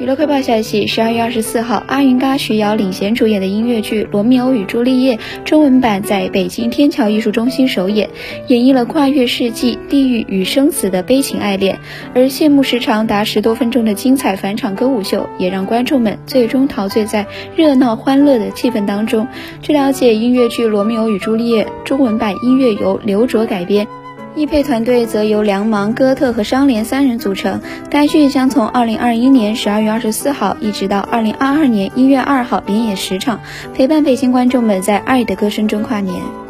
娱乐快报消息：十二月二十四号，阿云嘎、徐瑶领衔主演的音乐剧《罗密欧与朱丽叶》中文版在北京天桥艺术中心首演，演绎了跨越世纪、地狱与生死的悲情爱恋。而谢幕时长达十多分钟的精彩返场歌舞秀，也让观众们最终陶醉在热闹欢乐的气氛当中。据了解，音乐剧《罗密欧与朱丽叶》中文版音乐由刘卓改编。易配团队则由梁芒、哥特和商联三人组成。该剧将从二零二一年十二月二十四号一直到二零二二年一月二号连演十场，陪伴北京观众们在爱的歌声中跨年。